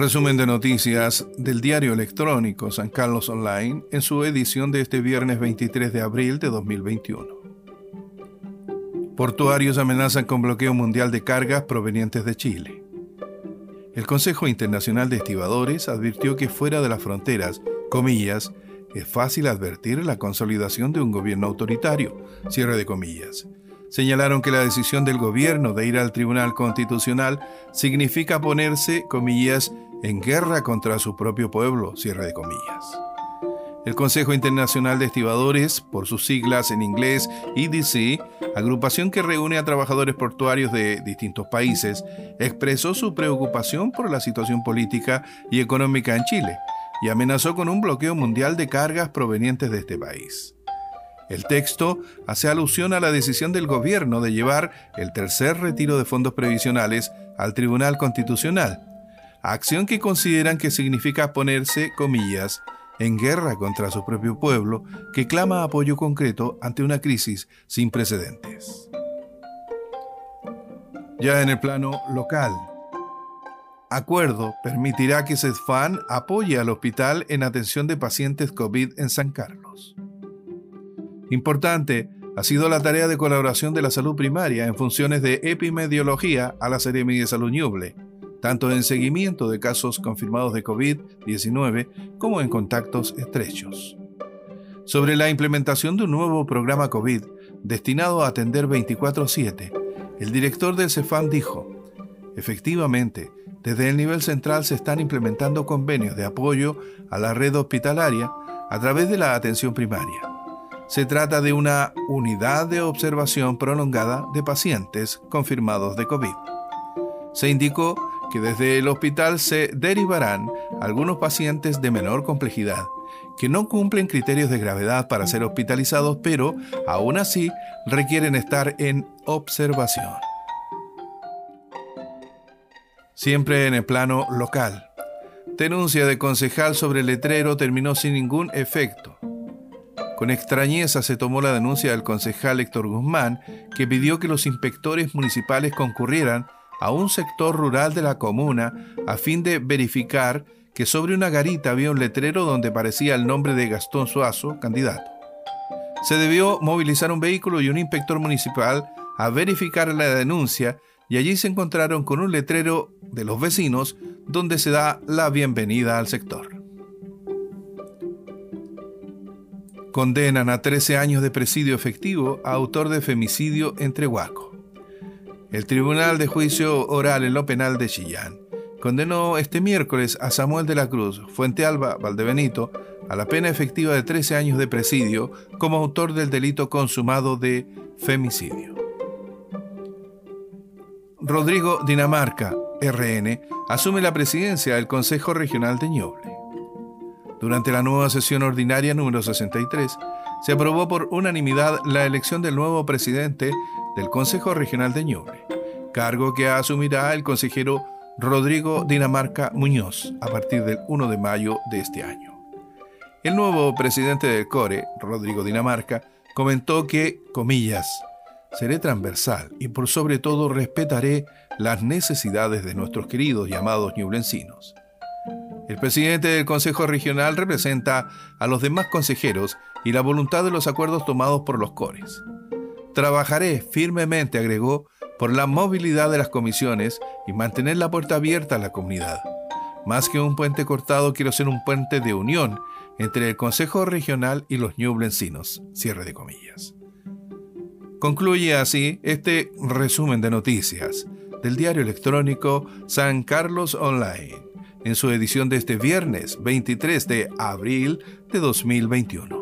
Resumen de noticias del diario electrónico San Carlos Online en su edición de este viernes 23 de abril de 2021. Portuarios amenazan con bloqueo mundial de cargas provenientes de Chile. El Consejo Internacional de Estibadores advirtió que fuera de las fronteras, comillas, es fácil advertir la consolidación de un gobierno autoritario, cierre de comillas, señalaron que la decisión del gobierno de ir al Tribunal Constitucional significa ponerse, comillas, en guerra contra su propio pueblo, cierre de comillas. El Consejo Internacional de Estibadores, por sus siglas en inglés EDC, agrupación que reúne a trabajadores portuarios de distintos países, expresó su preocupación por la situación política y económica en Chile y amenazó con un bloqueo mundial de cargas provenientes de este país. El texto hace alusión a la decisión del gobierno de llevar el tercer retiro de fondos previsionales al Tribunal Constitucional, acción que consideran que significa ponerse, comillas, en guerra contra su propio pueblo, que clama apoyo concreto ante una crisis sin precedentes. Ya en el plano local, acuerdo permitirá que CESFAN apoye al hospital en atención de pacientes COVID en San Carlos. Importante ha sido la tarea de colaboración de la salud primaria en funciones de epidemiología a la Seremi de Salud Ñuble, tanto en seguimiento de casos confirmados de COVID-19 como en contactos estrechos. Sobre la implementación de un nuevo programa COVID destinado a atender 24/7, el director del CEFAM dijo, efectivamente, desde el nivel central se están implementando convenios de apoyo a la red hospitalaria a través de la atención primaria. Se trata de una unidad de observación prolongada de pacientes confirmados de COVID. Se indicó que desde el hospital se derivarán algunos pacientes de menor complejidad, que no cumplen criterios de gravedad para ser hospitalizados, pero aún así requieren estar en observación. Siempre en el plano local. Denuncia de concejal sobre letrero terminó sin ningún efecto. Con extrañeza se tomó la denuncia del concejal Héctor Guzmán, que pidió que los inspectores municipales concurrieran a un sector rural de la comuna a fin de verificar que sobre una garita había un letrero donde parecía el nombre de Gastón Suazo, candidato. Se debió movilizar un vehículo y un inspector municipal a verificar la denuncia y allí se encontraron con un letrero de los vecinos donde se da la bienvenida al sector. Condenan a 13 años de presidio efectivo a autor de femicidio en Trehuaco. El Tribunal de Juicio Oral en lo Penal de Chillán condenó este miércoles a Samuel de la Cruz, Fuente Alba, Valdebenito, a la pena efectiva de 13 años de presidio como autor del delito consumado de femicidio. Rodrigo Dinamarca, RN, asume la presidencia del Consejo Regional de Ñoble. Durante la nueva sesión ordinaria número 63, se aprobó por unanimidad la elección del nuevo presidente del Consejo Regional de Ñuble, cargo que asumirá el consejero Rodrigo Dinamarca Muñoz a partir del 1 de mayo de este año. El nuevo presidente del CORE, Rodrigo Dinamarca, comentó que, comillas, seré transversal y por sobre todo respetaré las necesidades de nuestros queridos llamados ñublencinos. El presidente del Consejo Regional representa a los demás consejeros y la voluntad de los acuerdos tomados por los cores. Trabajaré firmemente, agregó, por la movilidad de las comisiones y mantener la puerta abierta a la comunidad. Más que un puente cortado, quiero ser un puente de unión entre el Consejo Regional y los ñublencinos. Cierre de comillas. Concluye así este resumen de noticias del diario electrónico San Carlos Online en su edición de este viernes 23 de abril de 2021.